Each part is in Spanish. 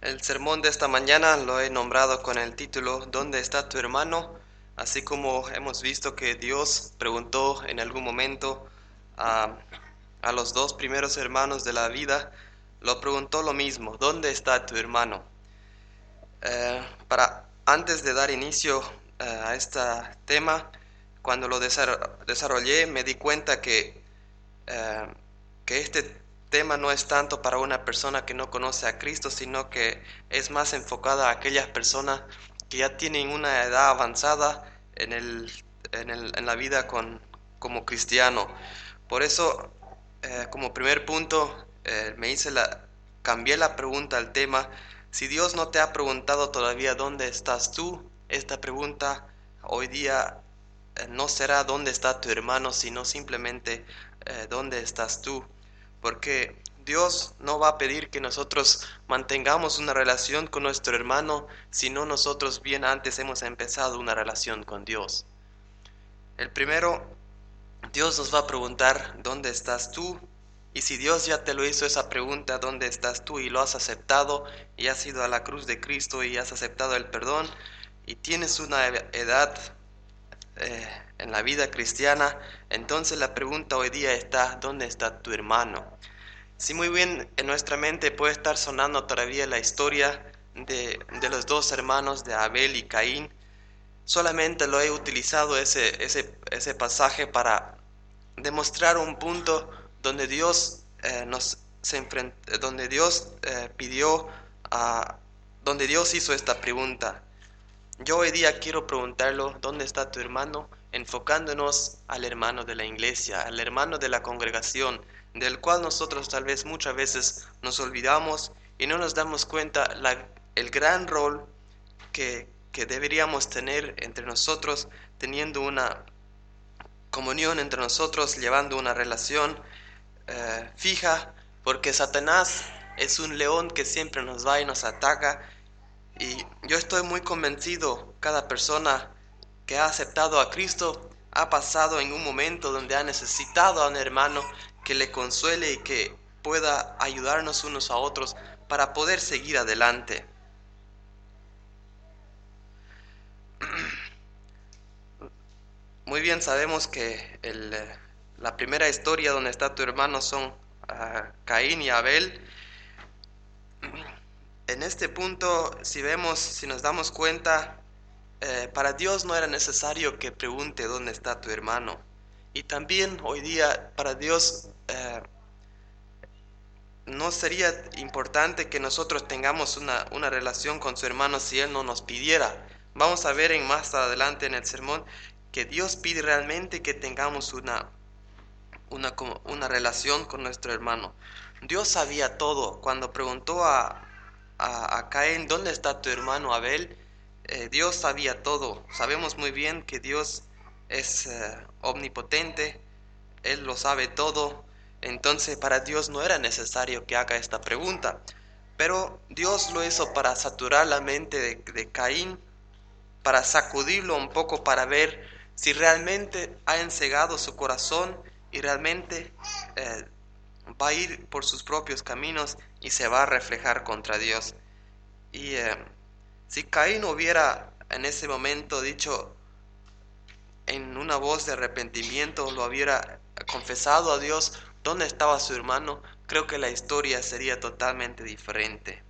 El sermón de esta mañana lo he nombrado con el título ¿Dónde está tu hermano? Así como hemos visto que Dios preguntó en algún momento a, los dos primeros hermanos de la vida, lo preguntó lo mismo, ¿dónde está tu hermano? Eh, para antes de dar inicio eh, a este tema, cuando lo desarrollé me di cuenta que, eh, que este tema no es tanto para una persona que no conoce a Cristo, sino que es más enfocada a aquellas personas que ya tienen una edad avanzada en, el, en, el, en la vida con, como cristiano. Por eso, eh, como primer punto, eh, me hice la, cambié la pregunta al tema. Si Dios no te ha preguntado todavía dónde estás tú, esta pregunta hoy día eh, no será dónde está tu hermano, sino simplemente dónde estás tú porque Dios no va a pedir que nosotros mantengamos una relación con nuestro hermano si no nosotros bien antes hemos empezado una relación con Dios. El primero, Dios nos va a preguntar, ¿dónde estás tú? Y si Dios ya te lo hizo esa pregunta, ¿dónde estás tú? Y lo has aceptado y has ido a la cruz de Cristo y has aceptado el perdón y tienes una edad eh, en la vida cristiana, entonces la pregunta hoy día está, ¿dónde está tu hermano? Si muy bien en nuestra mente puede estar sonando todavía la historia de, los dos hermanos de Abel y Caín, solamente lo he utilizado ese, ese, ese pasaje para demostrar un punto donde Dios eh, nos se donde Dios eh, pidió a, donde Dios hizo esta pregunta. Yo hoy día quiero preguntarlo, ¿dónde está tu hermano? Enfocándonos al hermano de la iglesia, al hermano de la congregación, del cual nosotros tal vez muchas veces nos olvidamos y no nos damos cuenta la, el gran rol que, que deberíamos tener entre nosotros, teniendo una comunión entre nosotros, llevando una relación eh, fija, porque Satanás es un león que siempre nos va y nos ataca. Y yo estoy muy convencido, cada persona que ha aceptado a Cristo ha pasado en un momento donde ha necesitado a un hermano que le consuele y que pueda ayudarnos unos a otros para poder seguir adelante. Muy bien sabemos que la primera historia donde está tu hermano son ah, Caín y Abel en este punto, si vemos, si nos damos cuenta, eh, para Dios no era necesario que pregunte dónde está tu hermano. Y también hoy día para Dios eh, no sería importante que nosotros tengamos una, una, relación con su hermano si Él no nos pidiera. Vamos a ver en más adelante en el sermón que Dios pide realmente que tengamos una, una, una relación con nuestro hermano. Dios sabía todo. Cuando preguntó a, a, Caín, ¿dónde está tu hermano Abel? Eh, Dios sabía todo. Sabemos muy bien que Dios es eh, omnipotente, Él lo sabe todo. Entonces para Dios no era necesario que haga esta pregunta. Pero Dios lo hizo para saturar la mente de, Caín, para sacudirlo un poco, para ver si realmente ha ensegado su corazón y realmente eh, va a ir por sus propios caminos y se va a reflejar contra Dios. Y eh, si Caín hubiera en ese momento dicho en una voz de arrepentimiento, lo hubiera confesado a Dios dónde estaba su hermano, creo que la historia sería totalmente diferente.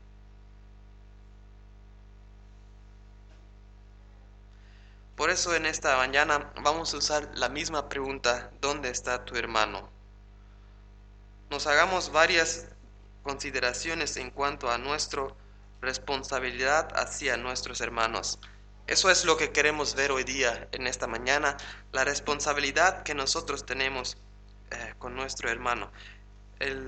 Por eso en esta mañana vamos a usar la misma pregunta, ¿dónde está tu hermano? Nos hagamos varias consideraciones en cuanto a nuestra responsabilidad hacia nuestros hermanos. Eso es lo que queremos ver hoy día, en esta mañana, la responsabilidad que nosotros tenemos eh, con nuestro hermano. El,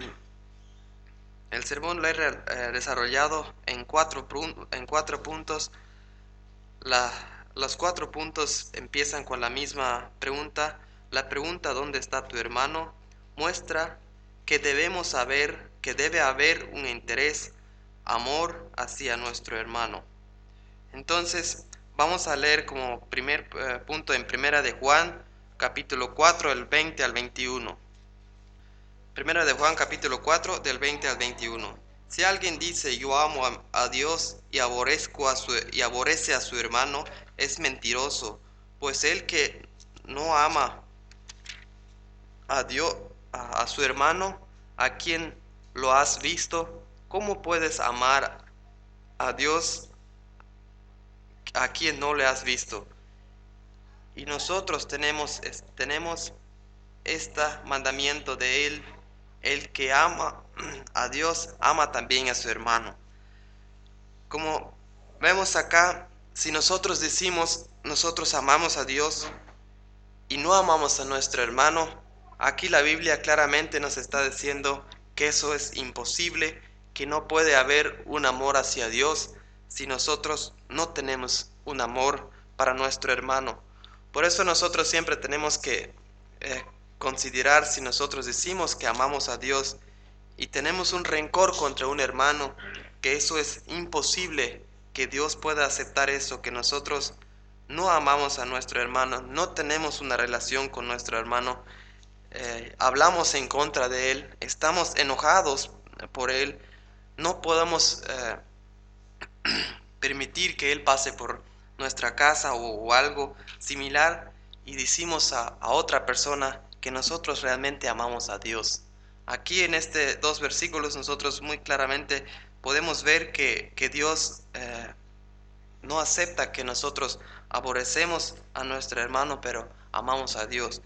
el sermón lo he eh, desarrollado en cuatro, en cuatro puntos. La, los cuatro puntos empiezan con la misma pregunta. La pregunta ¿dónde está tu hermano? muestra que debemos saber que debe haber un interés, amor hacia nuestro hermano. Entonces, vamos a leer como primer eh, punto en Primera de Juan, capítulo 4, del 20 al 21. Primera de Juan, capítulo 4, del 20 al 21. Si alguien dice yo amo a, Dios y, aborrezco a su, y aborrece a su hermano, es mentiroso, pues el que no ama a Dios, a, su hermano, a quien lo has visto, ¿cómo puedes amar a Dios a quien no le has visto? Y nosotros tenemos, tenemos este mandamiento de Él, el que ama a Dios, ama también a su hermano. Como vemos acá, si nosotros decimos, nosotros amamos a Dios y no amamos a nuestro hermano, aquí la Biblia claramente nos está diciendo que eso es imposible, que no puede haber un amor hacia Dios si nosotros no tenemos un amor para nuestro hermano. Por eso nosotros siempre tenemos que eh, considerar si nosotros decimos que amamos a Dios y tenemos un rencor contra un hermano, que eso es imposible que Dios pueda aceptar eso, que nosotros no amamos a nuestro hermano, no tenemos una relación con nuestro hermano, eh, hablamos en contra de él, estamos enojados por él, no podemos eh, permitir que él pase por nuestra casa o, algo similar y decimos a, otra persona, que nosotros realmente amamos a Dios. Aquí en estos dos versículos nosotros muy claramente podemos ver que, Dios eh, no acepta que nosotros aborrecemos a nuestro hermano, pero amamos a Dios.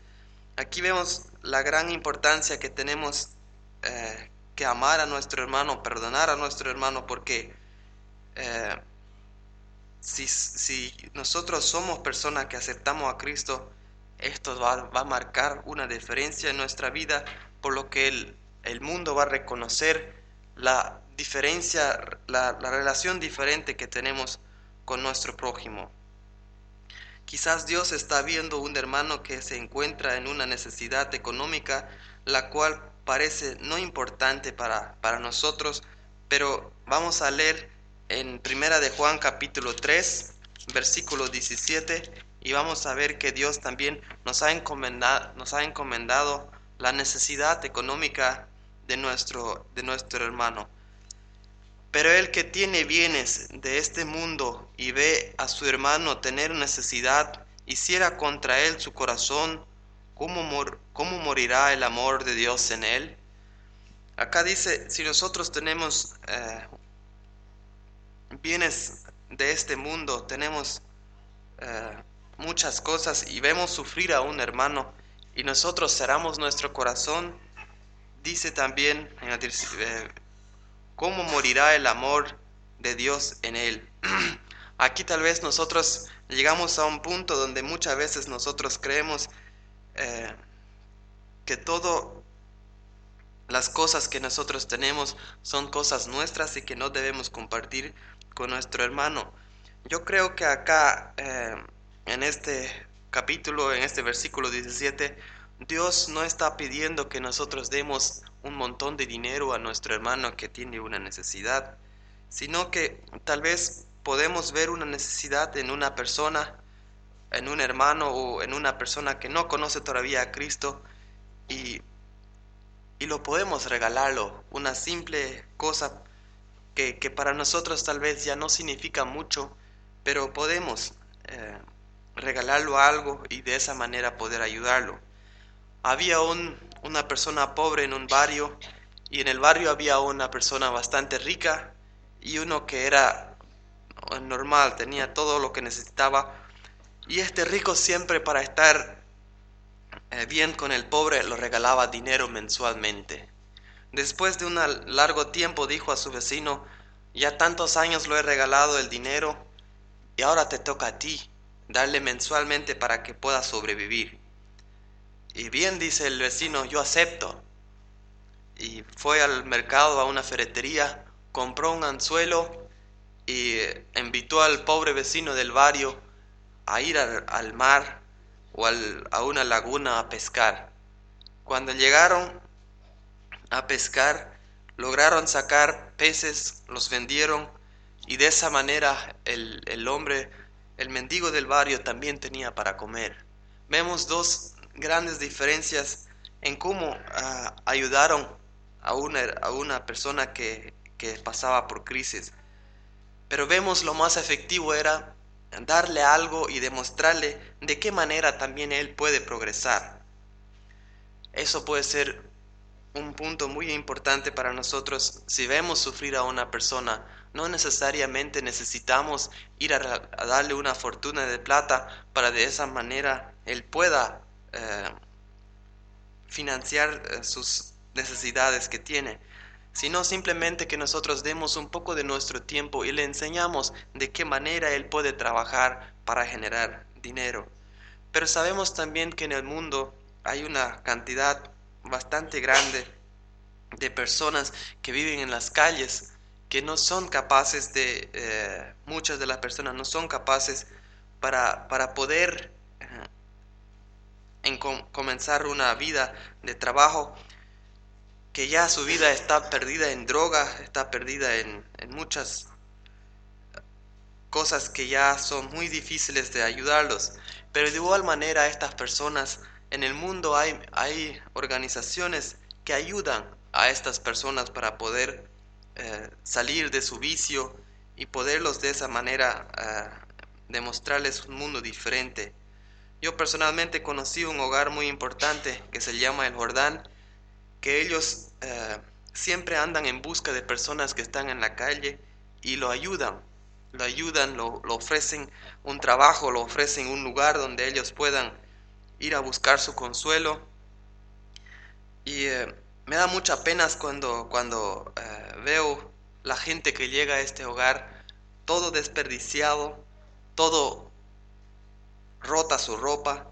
Aquí vemos la gran importancia que tenemos eh, que amar a nuestro hermano, perdonar a nuestro hermano, porque eh, si, si, nosotros somos personas que aceptamos a Cristo, esto va, a marcar una diferencia en nuestra vida, por lo que el, el mundo va a reconocer la diferencia, la, relación diferente que tenemos con nuestro prójimo. Quizás Dios está viendo un hermano que se encuentra en una necesidad económica, la cual parece no importante para, para nosotros, pero vamos a leer en Primera de Juan capítulo 3, versículo 17 y vamos a ver que Dios también nos ha encomendado, nos ha encomendado la necesidad económica de nuestro, de nuestro hermano. Pero el que tiene bienes de este mundo y ve a su hermano tener necesidad, y cierra contra él su corazón, ¿cómo, ¿cómo morirá el amor de Dios en él? Acá dice, si nosotros tenemos eh, bienes de este mundo, tenemos eh, muchas cosas y vemos sufrir a un hermano y nosotros cerramos nuestro corazón, dice también eh, cómo morirá el amor de Dios en él. Aquí tal vez nosotros llegamos a un punto donde muchas veces nosotros creemos eh, que todo las cosas que nosotros tenemos son cosas nuestras y que no debemos compartir con nuestro hermano. Yo creo que acá eh, en este capítulo, en este versículo 17, Dios no está pidiendo que nosotros demos un montón de dinero a nuestro hermano que tiene una necesidad, sino que tal vez podemos ver una necesidad en una persona, en un hermano o en una persona que no conoce todavía a Cristo y, y lo podemos regalarlo, una simple cosa que, que, para nosotros tal vez ya no significa mucho, pero podemos eh, regalarlo algo y de esa manera poder ayudarlo. Había un, una persona pobre en un barrio y en el barrio había una persona bastante rica y uno que era normal, tenía todo lo que necesitaba y este rico siempre para estar bien con el pobre lo regalaba dinero mensualmente. Después de un largo tiempo dijo a su vecino, ya tantos años lo he regalado el dinero y ahora te toca a ti darle mensualmente para que pueda sobrevivir. Y bien dice el vecino, yo acepto. Y fue al mercado, a una ferretería, compró un anzuelo y invitó al pobre vecino del barrio a ir al, mar o a una laguna a pescar. Cuando llegaron a pescar, lograron sacar peces, los vendieron y de esa manera el, el hombre el mendigo del barrio también tenía para comer. Vemos dos grandes diferencias en cómo ah, ayudaron a una, a una persona que, que pasaba por crisis. Pero vemos lo más efectivo era darle algo y demostrarle de qué manera también él puede progresar. Eso puede ser un punto muy importante para nosotros si vemos sufrir a una persona. No necesariamente necesitamos ir a, darle una fortuna de plata para de esa manera él pueda eh, financiar eh, sus necesidades que tiene, sino simplemente que nosotros demos un poco de nuestro tiempo y le enseñamos de qué manera él puede trabajar para generar dinero. Pero sabemos también que en el mundo hay una cantidad bastante grande de personas que viven en las calles que no son capaces de, eh, muchas de las personas no son capaces para, para poder eh, en comenzar una vida de trabajo que ya su vida está perdida en droga, está perdida en, en muchas cosas que ya son muy difíciles de ayudarlos. Pero de igual manera estas personas en el mundo hay, hay organizaciones que ayudan a estas personas para poder eh, salir de su vicio y poderlos de esa manera eh, demostrarles un mundo diferente. Yo personalmente conocí un hogar muy importante que se llama El Jordán, que ellos eh, siempre andan en busca de personas que están en la calle y lo ayudan, lo ayudan, lo, lo ofrecen un trabajo, lo ofrecen un lugar donde ellos puedan ir a buscar su consuelo. Y eh, me da mucha pena cuando, cuando eh, veo la gente que llega a este hogar, todo desperdiciado, todo rota su ropa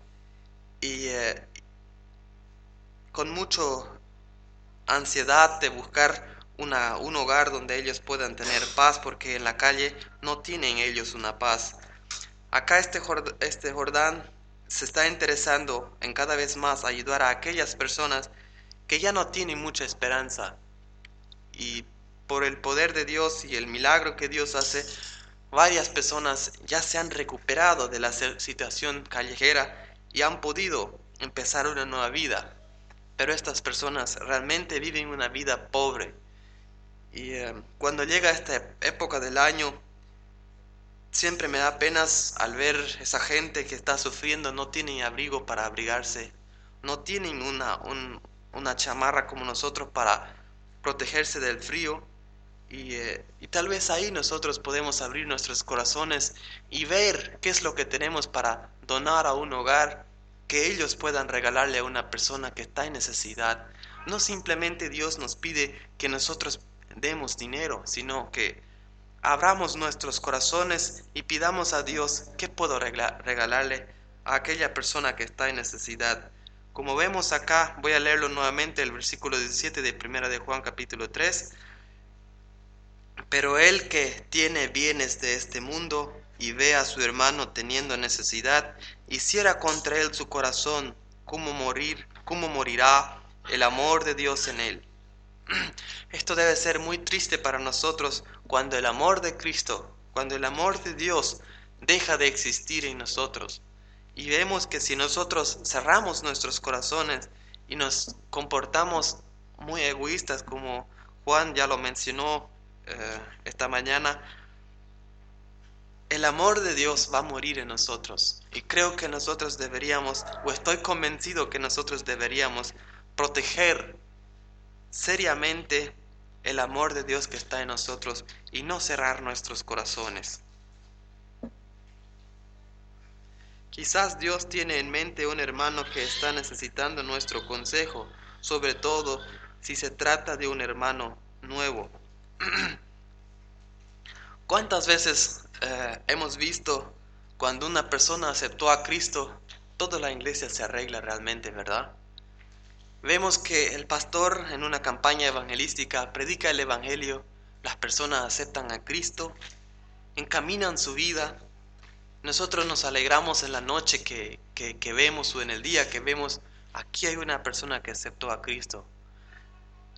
y con mucho ansiedad de buscar una, un hogar donde ellos puedan tener paz porque en la calle no tienen ellos una paz. Acá este, este Jordán se está interesando en cada vez más ayudar a aquellas personas que ya no tienen mucha esperanza. Y por el poder de Dios y el milagro que Dios hace, varias personas ya se han recuperado de la situación callejera y han podido empezar una nueva vida. Pero estas personas realmente viven una vida pobre. Y eh, cuando llega esta época del año, Siempre me da penas al ver esa gente que está sufriendo, no tienen abrigo para abrigarse, no tienen una, una chamarra como nosotros para protegerse del frío. Y, eh, y, tal vez ahí nosotros podemos abrir nuestros corazones y ver qué es lo que tenemos para donar a un hogar que ellos puedan regalarle a una persona que está en necesidad. No simplemente Dios nos pide que nosotros demos dinero, sino que abramos nuestros corazones y pidamos a Dios qué puedo regalarle a aquella persona que está en necesidad. Como vemos acá, voy a leerlo nuevamente, el versículo 17 de Primera de Juan capítulo 3. Pero el que tiene bienes de este mundo y ve a su hermano teniendo necesidad, hiciera contra él su corazón, ¿cómo morir, cómo morirá el amor de Dios en él? Esto debe ser muy triste para nosotros cuando el amor de Cristo, cuando el amor de Dios deja de existir en nosotros. Y vemos que si nosotros cerramos nuestros corazones y nos comportamos muy egoístas, como Juan ya lo mencionó eh, esta mañana, el amor de Dios va a morir en nosotros. Y creo que nosotros deberíamos, o estoy convencido que nosotros deberíamos proteger seriamente el amor de Dios que está en nosotros y no cerrar nuestros corazones. Quizás Dios tiene en mente un hermano que está necesitando nuestro consejo, sobre todo si se trata de un hermano nuevo. ¿Cuántas veces eh, hemos visto cuando una persona aceptó a Cristo, toda la iglesia se arregla realmente, verdad? Vemos que el pastor en una campaña evangelística predica el Evangelio, las personas aceptan a Cristo, encaminan su vida. Nosotros nos alegramos en la noche que, que, vemos o en el día que vemos, aquí hay una persona que aceptó a Cristo.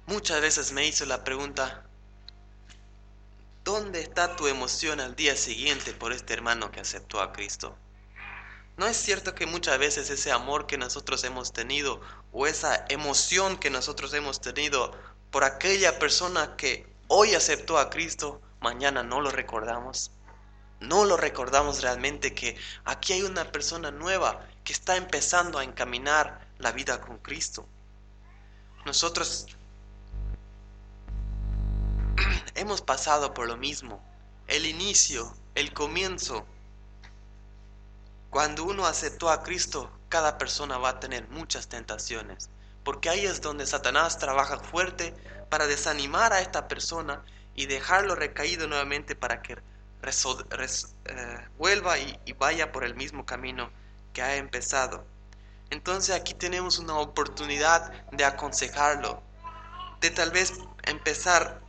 Muchas veces me hizo la pregunta, ¿dónde está tu emoción al día siguiente por este hermano que aceptó a Cristo? ¿No es cierto que muchas veces ese amor que nosotros hemos tenido o esa emoción que nosotros hemos tenido por aquella persona que hoy aceptó a Cristo, mañana no lo recordamos. No lo recordamos realmente que aquí hay una persona nueva que está empezando a encaminar la vida con Cristo. Nosotros hemos pasado por lo mismo. El inicio, el comienzo. Cuando uno aceptó a Cristo, cada persona va a tener muchas tentaciones. Porque ahí es donde Satanás trabaja fuerte para desanimar a esta persona y dejarlo recaído nuevamente para que eh, vuelva y, y vaya por el mismo camino que ha empezado. Entonces aquí tenemos una oportunidad de aconsejarlo, de tal vez empezar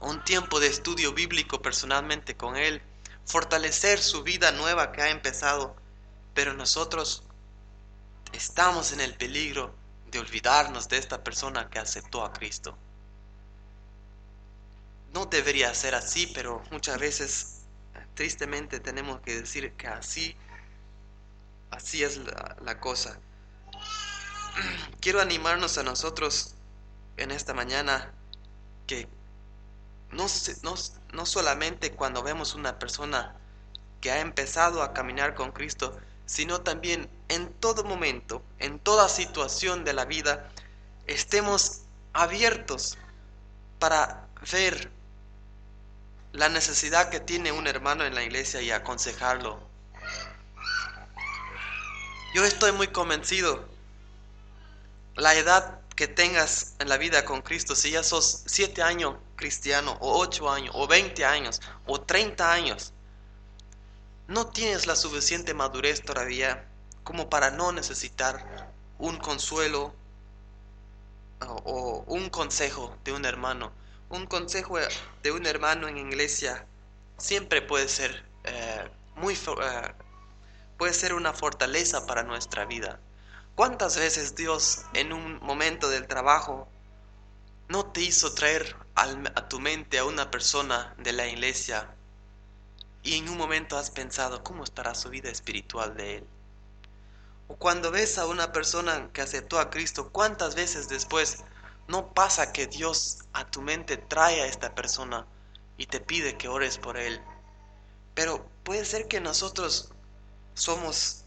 un tiempo de estudio bíblico personalmente con él, fortalecer su vida nueva que ha empezado, pero nosotros estamos en el peligro de olvidarnos de esta persona que aceptó a Cristo. No debería ser así, pero muchas veces tristemente tenemos que decir que así, así es la, cosa. Quiero animarnos a nosotros en esta mañana que no, no, no solamente cuando vemos una persona que ha empezado a caminar con Cristo, sino también en todo momento, en toda situación de la vida, estemos abiertos para ver la necesidad que tiene un hermano en la iglesia y aconsejarlo. Yo estoy muy convencido, la edad que tengas en la vida con Cristo, si ya sos siete años cristiano, o ocho años, o veinte años, o treinta años, no tienes la suficiente madurez todavía como para no necesitar un consuelo o, un consejo de un hermano. Un consejo de un hermano en iglesia siempre puede ser eh, muy eh, puede ser una fortaleza para nuestra vida. ¿Cuántas veces Dios en un momento del trabajo no te hizo traer a tu mente a una persona de la iglesia y en un momento has pensado cómo estará su vida espiritual de él. O cuando ves a una persona que aceptó a Cristo, ¿cuántas veces después no pasa que Dios a tu mente trae a esta persona y te pide que ores por él? Pero puede ser que nosotros somos,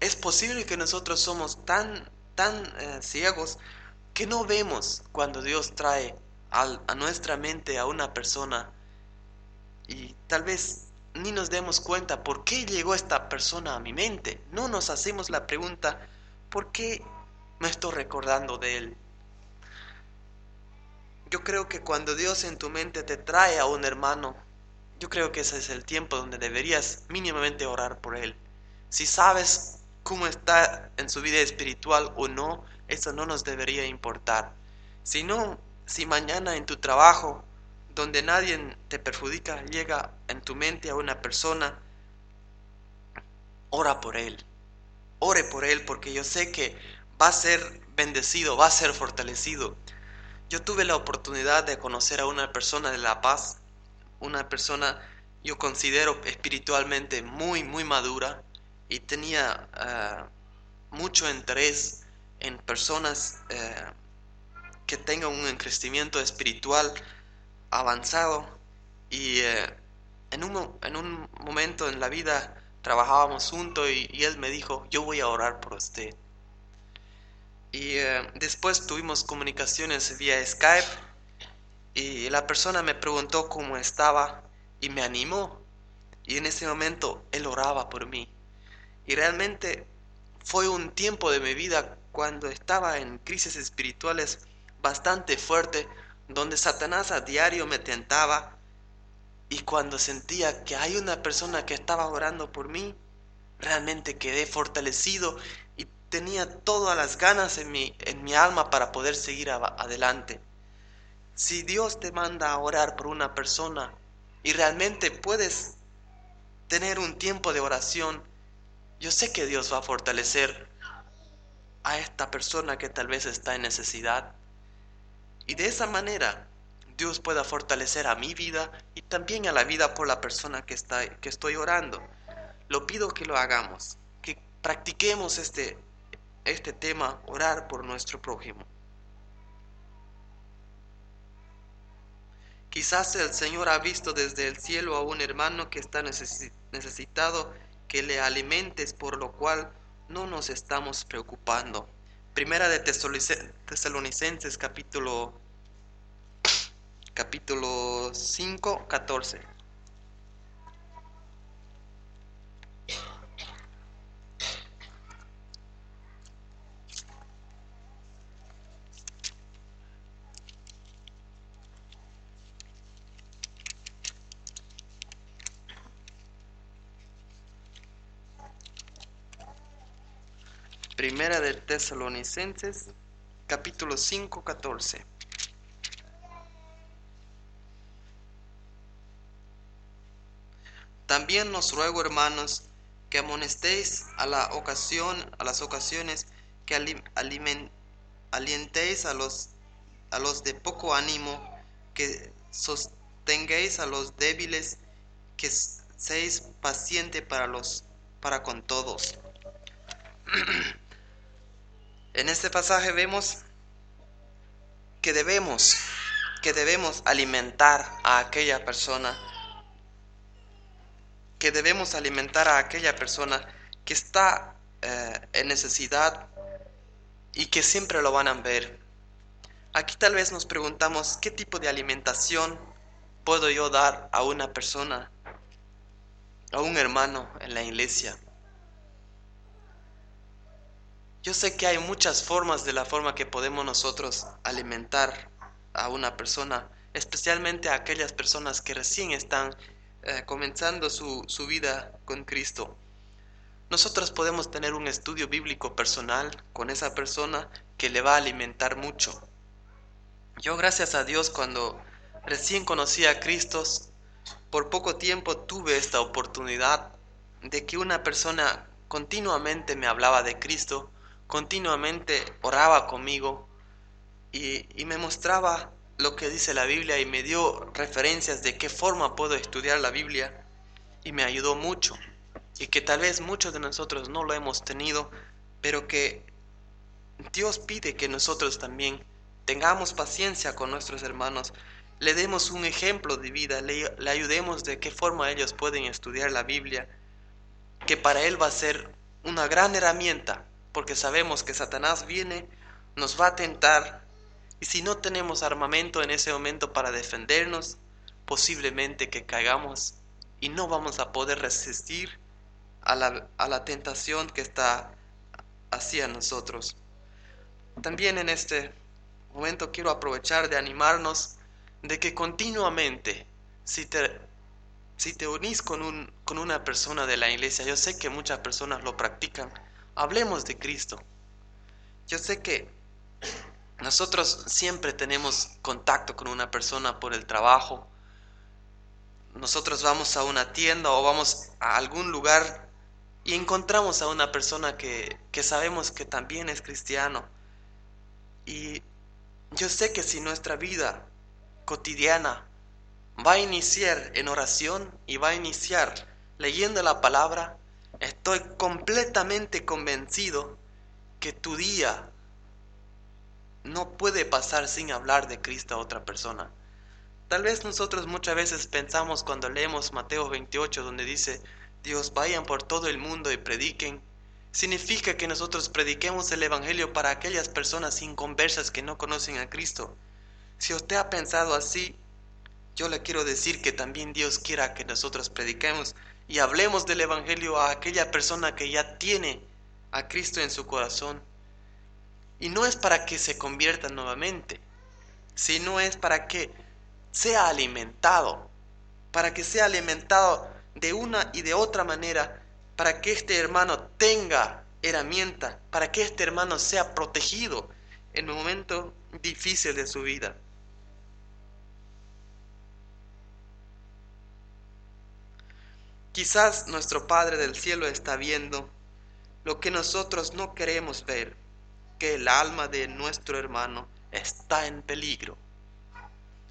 es posible que nosotros somos tan, tan eh, ciegos que no vemos cuando Dios trae a nuestra mente a una persona y tal vez ni nos demos cuenta por qué llegó esta persona a mi mente. No nos hacemos la pregunta, ¿por qué me estoy recordando de él? Yo creo que cuando Dios en tu mente te trae a un hermano, yo creo que ese es el tiempo donde deberías mínimamente orar por él. Si sabes cómo está en su vida espiritual o no, eso no nos debería importar. Si no, si mañana en tu trabajo donde nadie te perjudica, llega en tu mente a una persona, ora por él. Ore por él porque yo sé que va a ser bendecido, va a ser fortalecido. Yo tuve la oportunidad de conocer a una persona de La Paz, una persona yo considero espiritualmente muy, muy madura y tenía ah, mucho interés en personas eh, que tengan un crecimiento espiritual avanzado y eh, en, un, en, un, momento en la vida trabajábamos juntos y, él me dijo, yo voy a orar por usted. Y eh, después tuvimos comunicaciones vía Skype y la persona me preguntó cómo estaba y me animó. Y en ese momento él oraba por mí. Y realmente fue un tiempo de mi vida cuando estaba en crisis espirituales bastante fuerte donde Satanás a diario me tentaba y cuando sentía que hay una persona que estaba orando por mí, realmente quedé fortalecido y tenía todas las ganas en mi, en mi alma para poder seguir adelante. Si Dios te manda a orar por una persona y realmente puedes tener un tiempo de oración, yo sé que Dios va a fortalecer a esta persona que tal vez está en necesidad. Y de esa manera Dios pueda fortalecer a mi vida y también a la vida por la persona que, está, que estoy orando. Lo pido que lo hagamos, que practiquemos este, este tema, orar por nuestro prójimo. Quizás el Señor ha visto desde el cielo a un hermano que está necesitado que le alimentes, por lo cual no nos estamos preocupando. Primera de Tesalonicenses capítulo capítulo 5, 14. Primera de Tesalonicenses, capítulo 5, 14. También nos ruego, hermanos, que amonestéis a la ocasión, las ocasiones, que alientéis a los, a los de poco ánimo, que sostengáis a los débiles, que seáis paciente para los para con todos. En este pasaje vemos que debemos, que debemos alimentar a aquella persona, que debemos alimentar a aquella persona que está eh, en necesidad y que siempre lo van a ver. Aquí tal vez nos preguntamos qué tipo de alimentación puedo yo dar a una persona, a un hermano en la iglesia. Yo sé que hay muchas formas de la forma que podemos nosotros alimentar a una persona, especialmente a aquellas personas que recién están eh, comenzando su, su vida con Cristo. Nosotros podemos tener un estudio bíblico personal con esa persona que le va a alimentar mucho. Yo gracias a Dios cuando recién conocí a Cristo, por poco tiempo tuve esta oportunidad de que una persona continuamente me hablaba de Cristo, continuamente oraba conmigo y, me mostraba lo que dice la Biblia y me dio referencias de qué forma puedo estudiar la Biblia y me ayudó mucho. Y que tal vez muchos de nosotros no lo hemos tenido, pero que Dios pide que nosotros también tengamos paciencia con nuestros hermanos, le demos un ejemplo de vida, le, le ayudemos de qué forma ellos pueden estudiar la Biblia, que para Él va a ser una gran herramienta porque sabemos que Satanás viene, nos va a tentar, y si no tenemos armamento en ese momento para defendernos, posiblemente que caigamos y no vamos a poder resistir a la, a la tentación que está hacia nosotros. También en este momento quiero aprovechar de animarnos de que continuamente, si te, si te unís con, un, con una persona de la iglesia, yo sé que muchas personas lo practican, hablemos de Cristo. Yo sé que nosotros siempre tenemos contacto con una persona por el trabajo. Nosotros vamos a una tienda o vamos a algún lugar y encontramos a una persona que, que sabemos que también es cristiano. Y yo sé que si nuestra vida cotidiana va a iniciar en oración y va a iniciar leyendo la palabra, Estoy completamente convencido que tu día no puede pasar sin hablar de Cristo a otra persona. Tal vez nosotros muchas veces pensamos cuando leemos Mateo 28 donde dice, Dios vayan por todo el mundo y prediquen, significa que nosotros prediquemos el Evangelio para aquellas personas inconversas que no conocen a Cristo. Si usted ha pensado así, yo le quiero decir que también Dios quiera que nosotros prediquemos y hablemos del Evangelio a aquella persona que ya tiene a Cristo en su corazón. Y no es para que se convierta nuevamente, sino es para que sea alimentado, para que sea alimentado de una y de otra manera, para que este hermano tenga herramienta, para que este hermano sea protegido en un momento difícil de su vida. Quizás nuestro Padre del cielo está viendo lo que nosotros no queremos ver, que el alma de nuestro hermano está en peligro.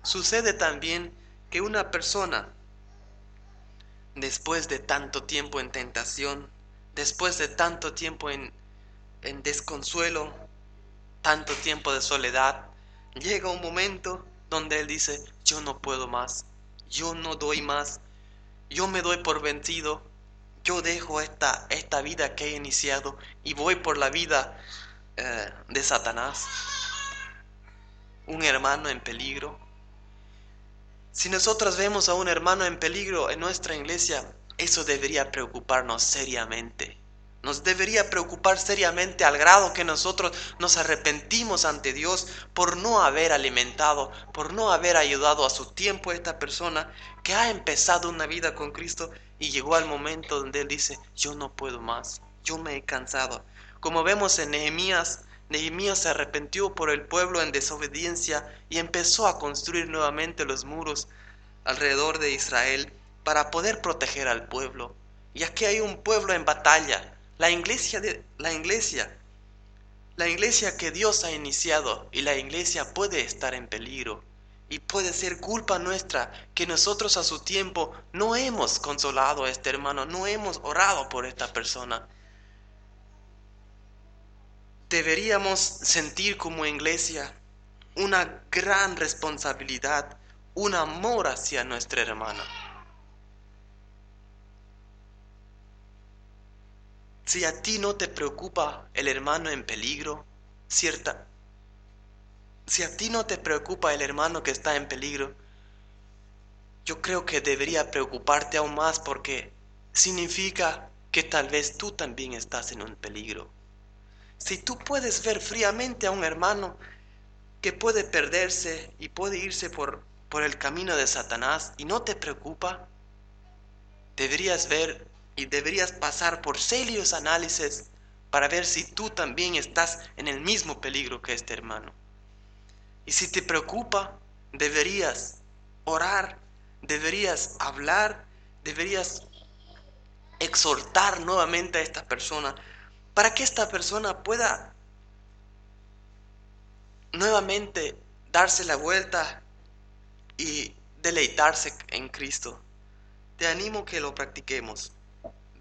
Sucede también que una persona, después de tanto tiempo en tentación, después de tanto tiempo en, en desconsuelo, tanto tiempo de soledad, llega un momento donde él dice, yo no puedo más, yo no doy más, yo me doy por vencido, yo dejo esta, esta vida que he iniciado y voy por la vida eh, de Satanás, un hermano en peligro. Si nosotros vemos a un hermano en peligro en nuestra iglesia, eso debería preocuparnos seriamente. Nos debería preocupar seriamente al grado que nosotros nos arrepentimos ante Dios por no haber alimentado, por no haber ayudado a su tiempo a esta persona que ha empezado una vida con Cristo y llegó al momento donde Él dice, yo no puedo más, yo me he cansado. Como vemos en Nehemías, Nehemías se arrepintió por el pueblo en desobediencia y empezó a construir nuevamente los muros alrededor de Israel para poder proteger al pueblo. Y aquí hay un pueblo en batalla, la iglesia, de, la iglesia, la iglesia que Dios ha iniciado y la iglesia puede estar en peligro. Y puede ser culpa nuestra que nosotros a su tiempo no hemos consolado a este hermano, no hemos orado por esta persona. Deberíamos sentir como iglesia una gran responsabilidad, un amor hacia nuestra hermana. Si a ti no te preocupa el hermano en peligro, cierta. Si a ti no te preocupa el hermano que está en peligro, yo creo que debería preocuparte aún más porque significa que tal vez tú también estás en un peligro. Si tú puedes ver fríamente a un hermano que puede perderse y puede irse por, por el camino de Satanás y no te preocupa, deberías ver y deberías pasar por serios análisis para ver si tú también estás en el mismo peligro que este hermano. Y si te preocupa, deberías orar, deberías hablar, deberías exhortar nuevamente a esta persona para que esta persona pueda nuevamente darse la vuelta y deleitarse en Cristo. Te animo que lo practiquemos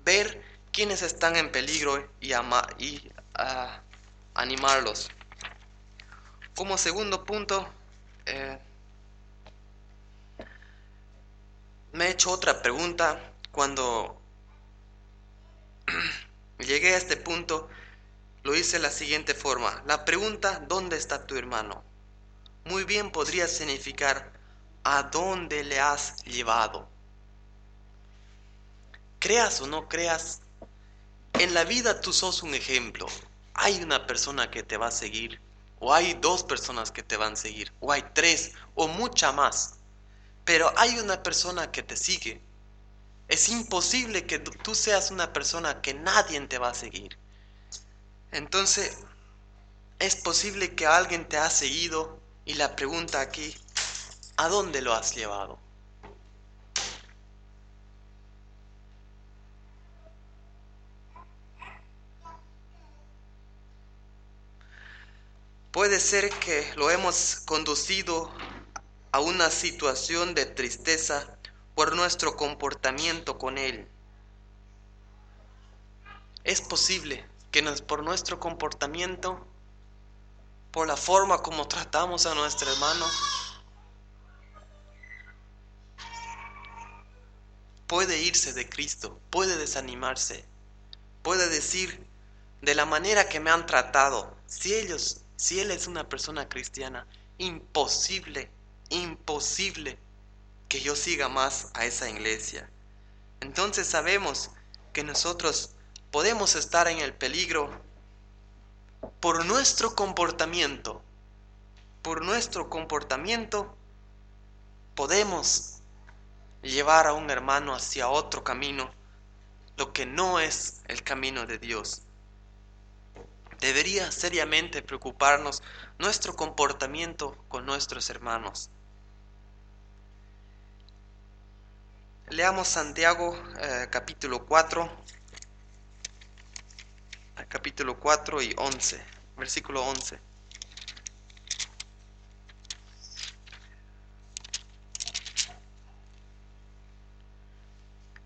ver quiénes están en peligro y, y ah, animarlos. Como segundo punto, eh, me he hecho otra pregunta cuando llegué a este punto. Lo hice de la siguiente forma. La pregunta, ¿dónde está tu hermano? Muy bien podría significar, ¿a dónde le has llevado? Creas o no creas, en la vida tú sos un ejemplo. Hay una persona que te va a seguir, o hay dos personas que te van a seguir, o hay tres, o mucha más. Pero hay una persona que te sigue. Es imposible que tú seas una persona que nadie te va a seguir. Entonces, es posible que alguien te ha seguido y la pregunta aquí, ¿a dónde lo has llevado? Puede ser que lo hemos conducido a una situación de tristeza por nuestro comportamiento con Él. Es posible que por nuestro comportamiento, por la forma como tratamos a nuestro hermano, puede irse de Cristo, puede desanimarse, puede decir, de la manera que me han tratado, si ellos si él es una persona cristiana, imposible, imposible que yo siga más a esa iglesia. Entonces sabemos que nosotros podemos estar en el peligro por nuestro comportamiento. Por nuestro comportamiento podemos llevar a un hermano hacia otro camino, lo que no es el camino de Dios. Debería seriamente preocuparnos nuestro comportamiento con nuestros hermanos. Leamos Santiago eh, capítulo 4, capítulo 4 y 11, versículo 11.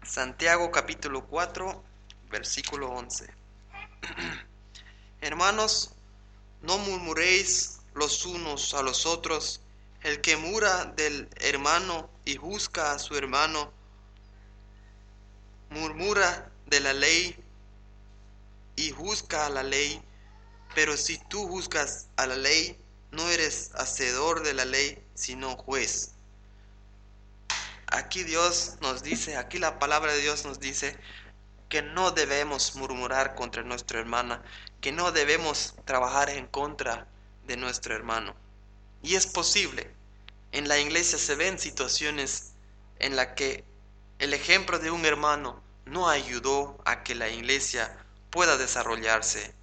Santiago capítulo 4, versículo 11. Hermanos, no murmuréis los unos a los otros El que mura del hermano y juzga a su hermano, murmura de la ley y juzga a la ley, pero si tú juzgas a la ley, no eres hacedor de la ley, sino juez. Aquí Dios nos dice, aquí la palabra de Dios nos dice que no debemos murmurar contra nuestra hermana, que no debemos trabajar en contra de nuestro hermano. Y es posible. En la iglesia se ven situaciones en las que el ejemplo de un hermano no ayudó a que la iglesia pueda desarrollarse.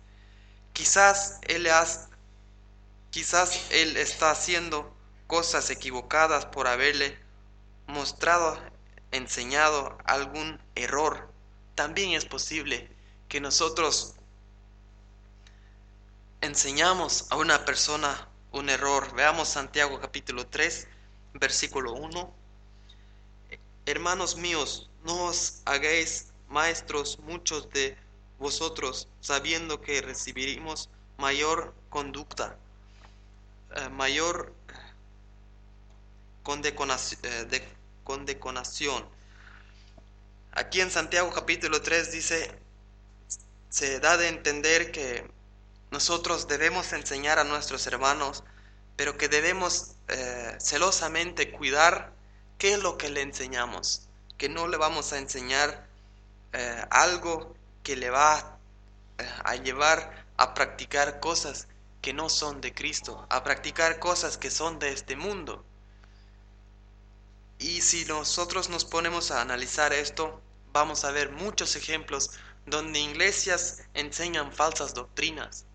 Quizás él, quizás él está haciendo cosas equivocadas por haberle mostrado, enseñado algún error. También es posible que nosotros enseñamos a una persona un error. Veamos Santiago capítulo 3, versículo 1. Hermanos míos, no os hagáis maestros muchos de vosotros, sabiendo que recibiremos mayor conducta, eh, mayor eh, condeconación. Aquí en Santiago capítulo 3 dice, se da de entender que nosotros debemos enseñar a nuestros hermanos, pero que debemos eh, celosamente cuidar qué es lo que le enseñamos, que no le vamos a enseñar eh, algo que le va eh, a llevar a practicar cosas que no son de Cristo, a practicar cosas que son de este mundo. Y si nosotros nos ponemos a analizar esto, vamos a ver muchos ejemplos donde iglesias enseñan falsas doctrinas,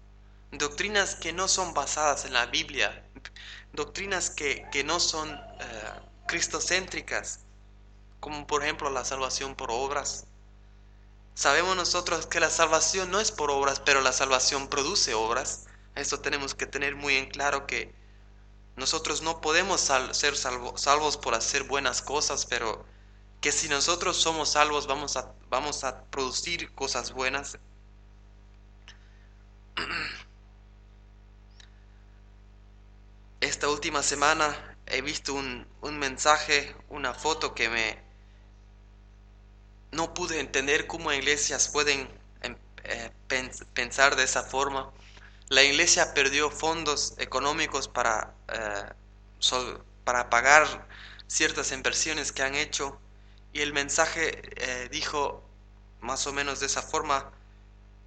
doctrinas que no son basadas en la Biblia, doctrinas que, no son eh, cristocéntricas, como por ejemplo la salvación por obras. Sabemos nosotros que la salvación no es por obras, pero la salvación produce obras. Eso tenemos que tener muy en claro que nosotros no podemos ser salvos por hacer buenas cosas, pero que si nosotros somos salvos vamos a, vamos a producir cosas buenas. esta última semana he visto un, mensaje, una foto que me... No pude entender cómo iglesias pueden em, eh, pensar de esa forma. La iglesia perdió fondos económicos para, eh, para pagar ciertas inversiones que han hecho y el mensaje eh, dijo más o menos de esa forma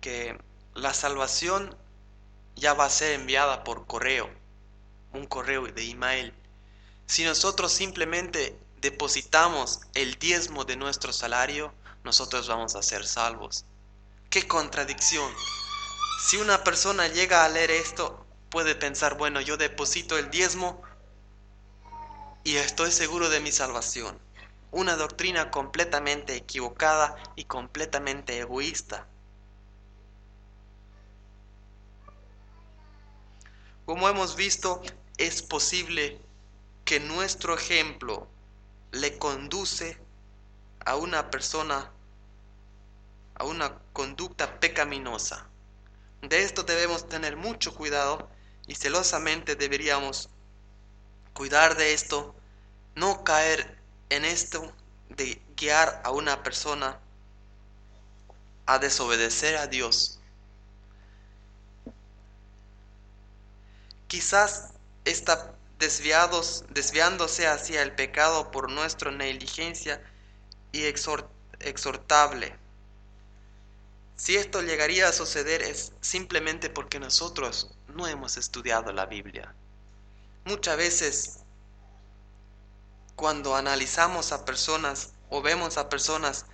que la salvación ya va a ser enviada por correo un correo de email. Si nosotros simplemente depositamos el diezmo de nuestro salario, nosotros vamos a ser salvos. ¡Qué contradicción! Si una persona llega a leer esto, puede pensar, bueno, yo deposito el diezmo y estoy seguro de mi salvación. Una doctrina completamente equivocada y completamente egoísta. Como hemos visto, es posible que nuestro ejemplo le conduce a una persona a una conducta pecaminosa. De esto debemos tener mucho cuidado y celosamente deberíamos cuidar de esto, no caer en esto de guiar a una persona a desobedecer a Dios. Quizás está desviados, desviándose hacia el pecado por nuestra negligencia y exhortable. Si esto llegaría a suceder es simplemente porque nosotros no hemos estudiado la Biblia. Muchas veces cuando analizamos a personas o vemos a personas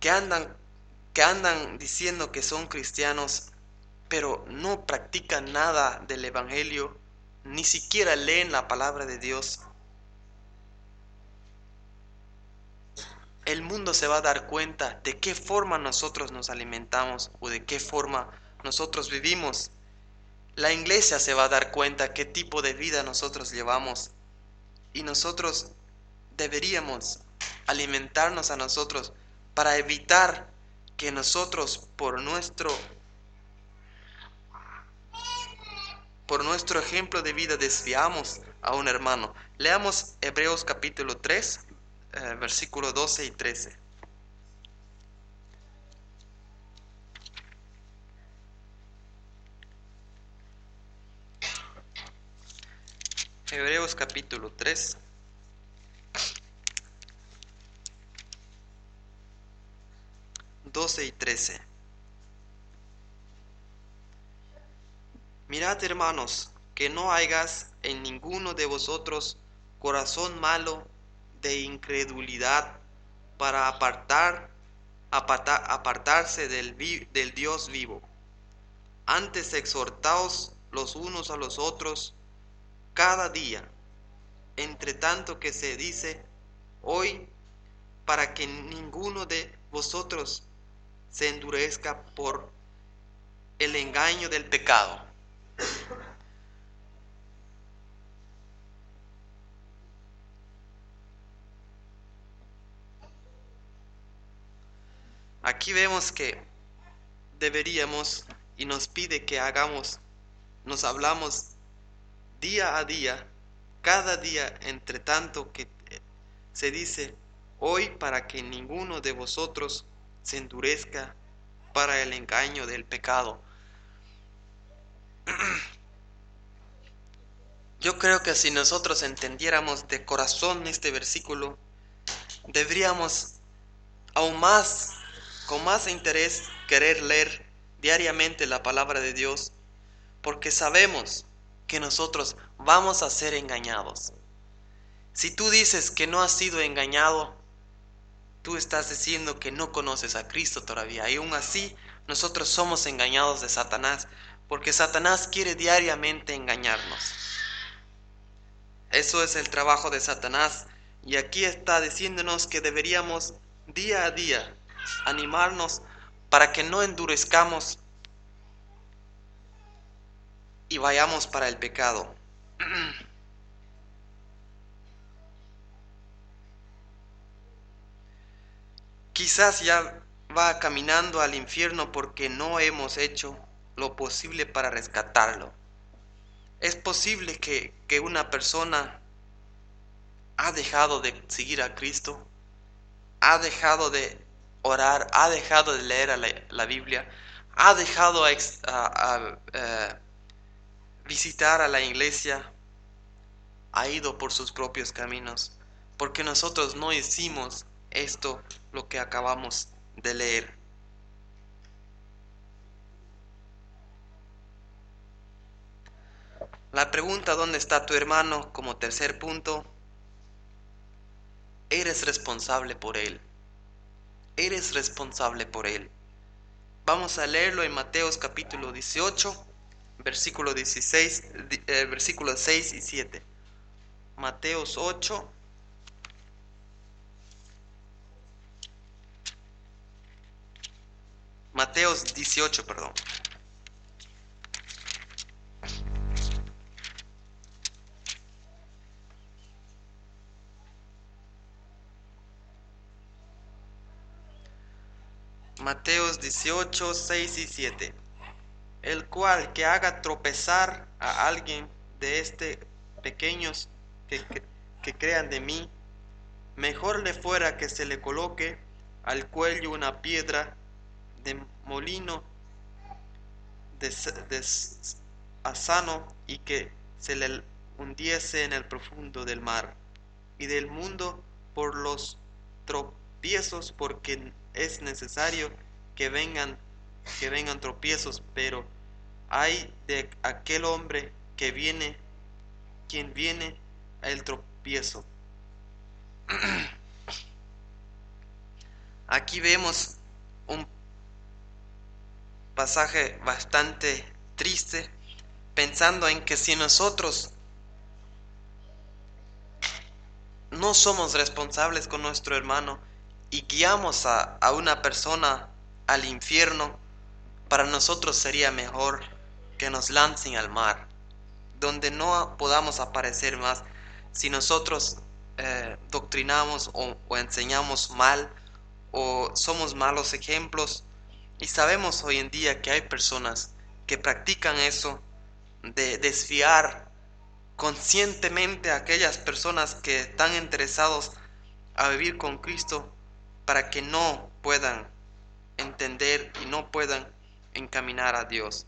que andan que andan diciendo que son cristianos pero no practican nada del evangelio, ni siquiera leen la palabra de Dios, el mundo se va a dar cuenta de qué forma nosotros nos alimentamos o de qué forma nosotros vivimos. La iglesia se va a dar cuenta qué tipo de vida nosotros llevamos y nosotros deberíamos alimentarnos a nosotros para evitar que nosotros por nuestro por nuestro ejemplo de vida desviamos a un hermano. Leamos Hebreos capítulo 3, eh, versículos 12 y 13. Hebreos capítulo 3. Doce y trece. Mirad, hermanos, que no hagas en ninguno de vosotros corazón malo de incredulidad para apartar, apartarse del, del Dios vivo. Antes exhortaos los unos a los otros cada día, entre tanto que se dice hoy, para que ninguno de vosotros se endurezca por el engaño del pecado. Aquí vemos que deberíamos y nos pide que hagamos, nos hablamos día a día, cada día, entre tanto que se dice hoy para que ninguno de vosotros se endurezca para el engaño del pecado. Yo creo que si nosotros entendiéramos de corazón este versículo, deberíamos aún más, con más interés, querer leer diariamente la palabra de Dios, porque sabemos que nosotros vamos a ser engañados. Si tú dices que no has sido engañado, tú estás diciendo que no conoces a Cristo todavía. Y aún así, nosotros somos engañados de Satanás, porque Satanás quiere diariamente engañarnos. Eso es el trabajo de Satanás. Y aquí está diciéndonos que deberíamos día a día animarnos para que no endurezcamos y vayamos para el pecado. Quizás ya va caminando al infierno porque no hemos hecho lo posible para rescatarlo. Es posible que, una persona ha dejado de seguir a Cristo, ha dejado de orar, ha dejado de leer la, Biblia, ha dejado a, eh, visitar a la iglesia, ha ido por sus propios caminos, porque nosotros no hicimos esto lo que acabamos de leer. La pregunta ¿dónde está tu hermano? como tercer punto, eres responsable por él. Eres responsable por él. Vamos a leerlo en Mateos capítulo 18, versículo 16, eh, versículos 6 y 7. Mateos 8. Mateos 18, perdón. Mateos 18, 6 y 7. El cual que haga tropezar a alguien de este pequeños que, que crean de mí, mejor le fuera que se le coloque al cuello una piedra de molino de, de asano y que se le hundiese en el profundo del mar y del mundo por los tropiezos porque es necesario que vengan, que vengan tropiezos, pero hay de aquel hombre que viene, quien viene el tropiezo. Aquí vemos un pasaje bastante triste, pensando en que si nosotros no somos responsables con nuestro hermano, y guiamos a, una persona al infierno, para nosotros sería mejor que nos lancen al mar, donde no podamos aparecer más si nosotros eh, doctrinamos o, enseñamos mal o somos malos ejemplos. Y sabemos hoy en día que hay personas que practican eso de desviar conscientemente a aquellas personas que están interesados a vivir con Cristo para que no puedan entender y no puedan encaminar a Dios,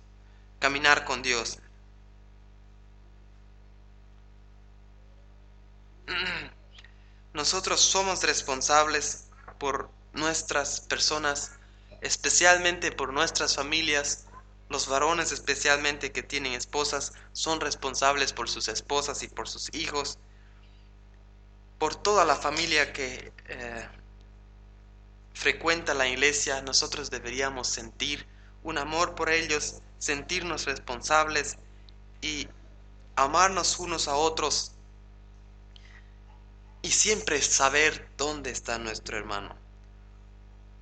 caminar con Dios. Nosotros somos responsables por nuestras personas, especialmente por nuestras familias. Los varones especialmente que tienen esposas son responsables por sus esposas y por sus hijos, por toda la familia que eh, frecuenta la iglesia. Nosotros deberíamos sentir un amor por ellos, sentirnos responsables y amarnos unos a otros y siempre saber dónde está nuestro hermano.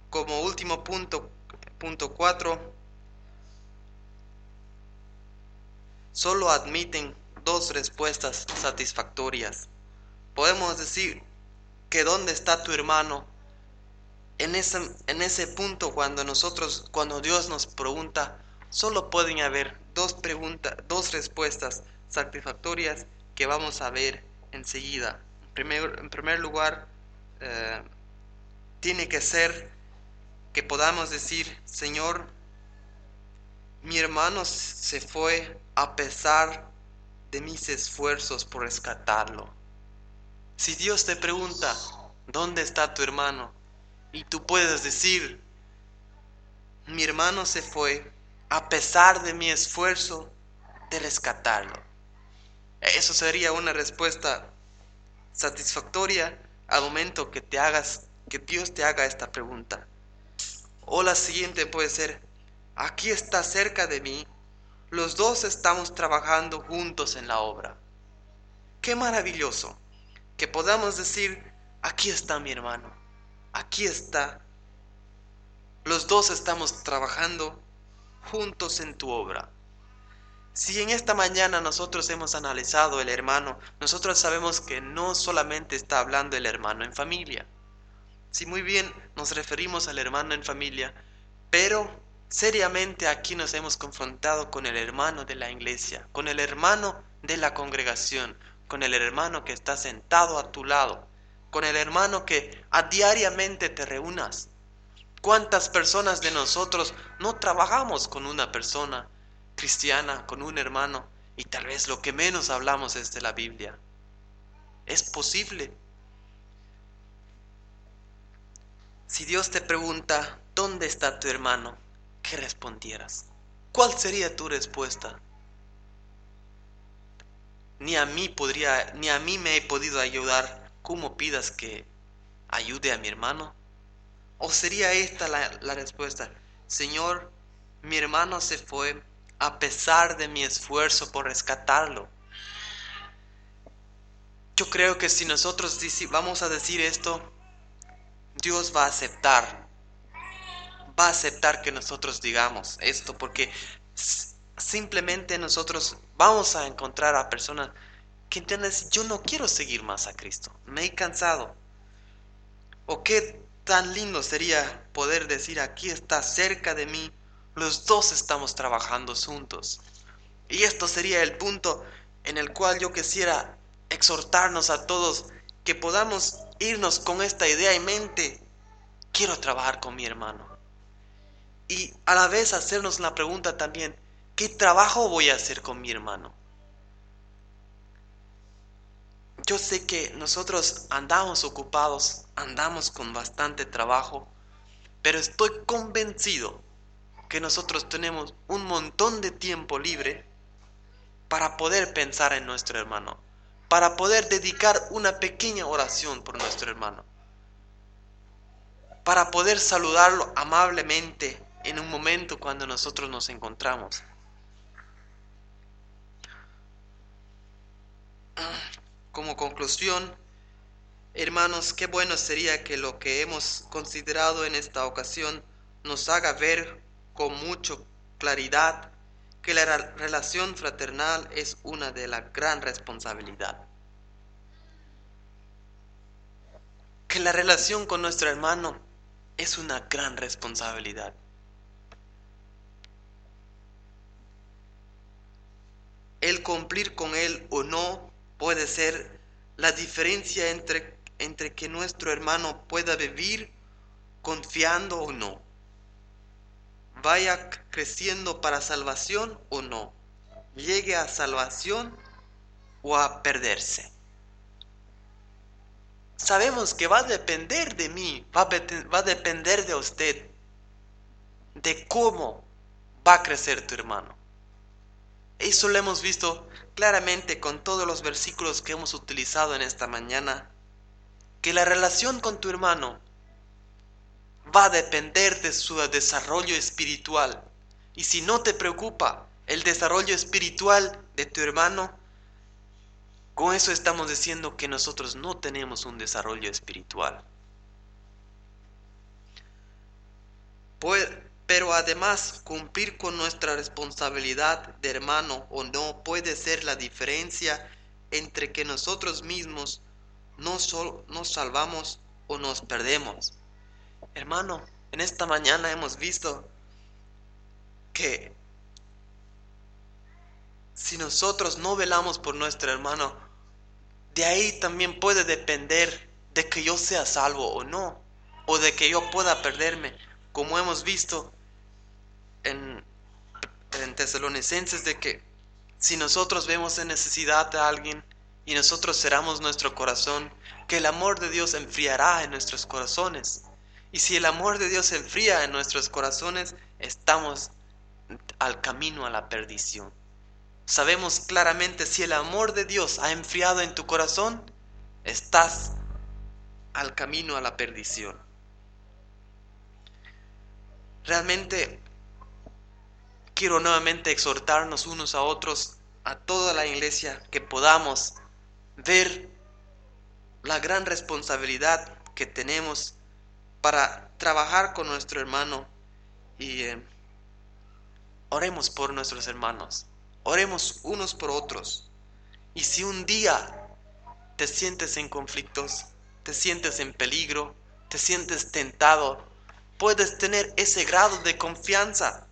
Como último punto, punto 4, solo admiten dos respuestas satisfactorias. Podemos decir que dónde está tu hermano. En ese, en ese punto cuando nosotros, cuando Dios nos pregunta, solo pueden haber dos preguntas, dos respuestas satisfactorias que vamos a ver enseguida en primer lugar, eh, tiene que ser que podamos decir, Señor, mi hermano se fue a pesar de mis esfuerzos por rescatarlo. Si Dios te pregunta, ¿dónde está tu hermano? Y tú puedes decir, mi hermano se fue a pesar de mi esfuerzo de rescatarlo. Eso sería una respuesta satisfactoria al momento que te hagas, que Dios te haga esta pregunta. O la siguiente puede ser, aquí está cerca de mí, los dos estamos trabajando juntos en la obra. Qué maravilloso que podamos decir, aquí está mi hermano, aquí está. Los dos estamos trabajando juntos en tu obra. Si en esta mañana nosotros hemos analizado el hermano, nosotros sabemos que no solamente está hablando el hermano en familia. Si muy bien nos referimos al hermano en familia, pero seriamente aquí nos hemos confrontado con el hermano de la iglesia, con el hermano de la congregación, con el hermano que está sentado a tu lado, con el hermano que a diariamente te reúnas. ¿Cuántas personas de nosotros no trabajamos con una persona cristiana con un hermano y tal vez lo que menos hablamos es de la Biblia. Es posible. Si Dios te pregunta, ¿dónde está tu hermano? ¿Qué respondieras? ¿Cuál sería tu respuesta? Ni a mí podría, ni a mí me he podido ayudar. ¿Cómo pidas que ayude a mi hermano? ¿O sería esta la, la respuesta? Señor, mi hermano se fue a pesar de mi esfuerzo por rescatarlo. Yo creo que si nosotros vamos a decir esto, Dios va a aceptar. Va a aceptar que nosotros digamos esto porque simplemente nosotros vamos a encontrar a personas que entienden, yo no quiero seguir más a Cristo, me he cansado. O qué tan lindo sería poder decir, aquí está cerca de mí los dos estamos trabajando juntos. Y esto sería el punto en el cual yo quisiera exhortarnos a todos que podamos irnos con esta idea en mente. Quiero trabajar con mi hermano. Y a la vez hacernos la pregunta también, ¿qué trabajo voy a hacer con mi hermano? Yo sé que nosotros andamos ocupados, andamos con bastante trabajo, pero estoy convencido que nosotros tenemos un montón de tiempo libre para poder pensar en nuestro hermano, para poder dedicar una pequeña oración por nuestro hermano, para poder saludarlo amablemente en un momento cuando nosotros nos encontramos. Como conclusión, hermanos, qué bueno sería que lo que hemos considerado en esta ocasión nos haga ver con mucha claridad que la relación fraternal es una de la gran responsabilidad. Que la relación con nuestro hermano es una gran responsabilidad. el cumplir con él o no puede ser la diferencia entre, entre que nuestro hermano pueda vivir confiando o no. Vaya creciendo para salvación o no. Llegue a salvación o a perderse. Sabemos que va a depender de mí, va va a depender de usted, de cómo va a crecer tu hermano. Eso lo hemos visto claramente con todos los versículos que hemos utilizado en esta mañana, que la relación con tu hermano va a depender de su desarrollo espiritual. Y si no te preocupa el desarrollo espiritual de tu hermano, con eso estamos diciendo que nosotros no tenemos un desarrollo espiritual. Pero además, cumplir con nuestra responsabilidad de hermano o no puede ser la diferencia entre que nosotros mismos nos, nos salvamos o nos perdemos. Hermano, en esta mañana hemos visto que si nosotros no velamos por nuestro hermano, de ahí también puede depender de que yo sea salvo o no, o de que yo pueda perderme, como hemos visto en, en Tesalonicenses, de que si nosotros vemos en necesidad a alguien y nosotros cerramos nuestro corazón, que el amor de Dios enfriará en nuestros corazones. Y si el amor de Dios enfría en nuestros corazones, estamos al camino a la perdición sabemos claramente si el amor de Dios ha enfriado en tu corazón, estás al camino a la perdición. Realmente quiero nuevamente exhortarnos unos a otros, a toda la iglesia, que podamos ver la gran responsabilidad que tenemos para trabajar con nuestro hermano y eh, oremos por nuestros hermanos. Oremos unos por otros. Y si un día te sientes en conflictos, te sientes en peligro, te sientes tentado, puedes tener ese grado de confianza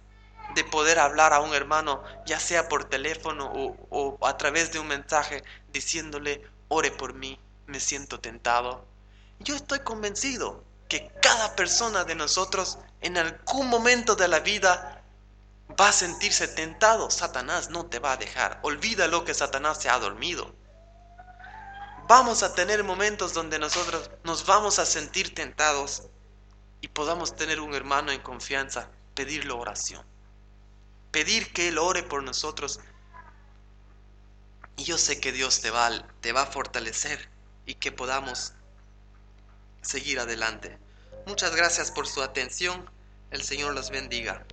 de poder hablar a un hermano, ya sea por teléfono o, a través de un mensaje, diciéndole, ore por mí, me siento tentado. Yo estoy convencido que cada persona de nosotros en algún momento de la vida va a sentirse tentado, Satanás no te va a dejar. Olvídalo que Satanás se ha dormido. Vamos a tener momentos donde nosotros nos vamos a sentir tentados y podamos tener un hermano en confianza, pedirle oración. Pedir que Él ore por nosotros. Y yo sé que Dios te va, te va a fortalecer y que podamos seguir adelante. Muchas gracias por su atención. El Señor los bendiga.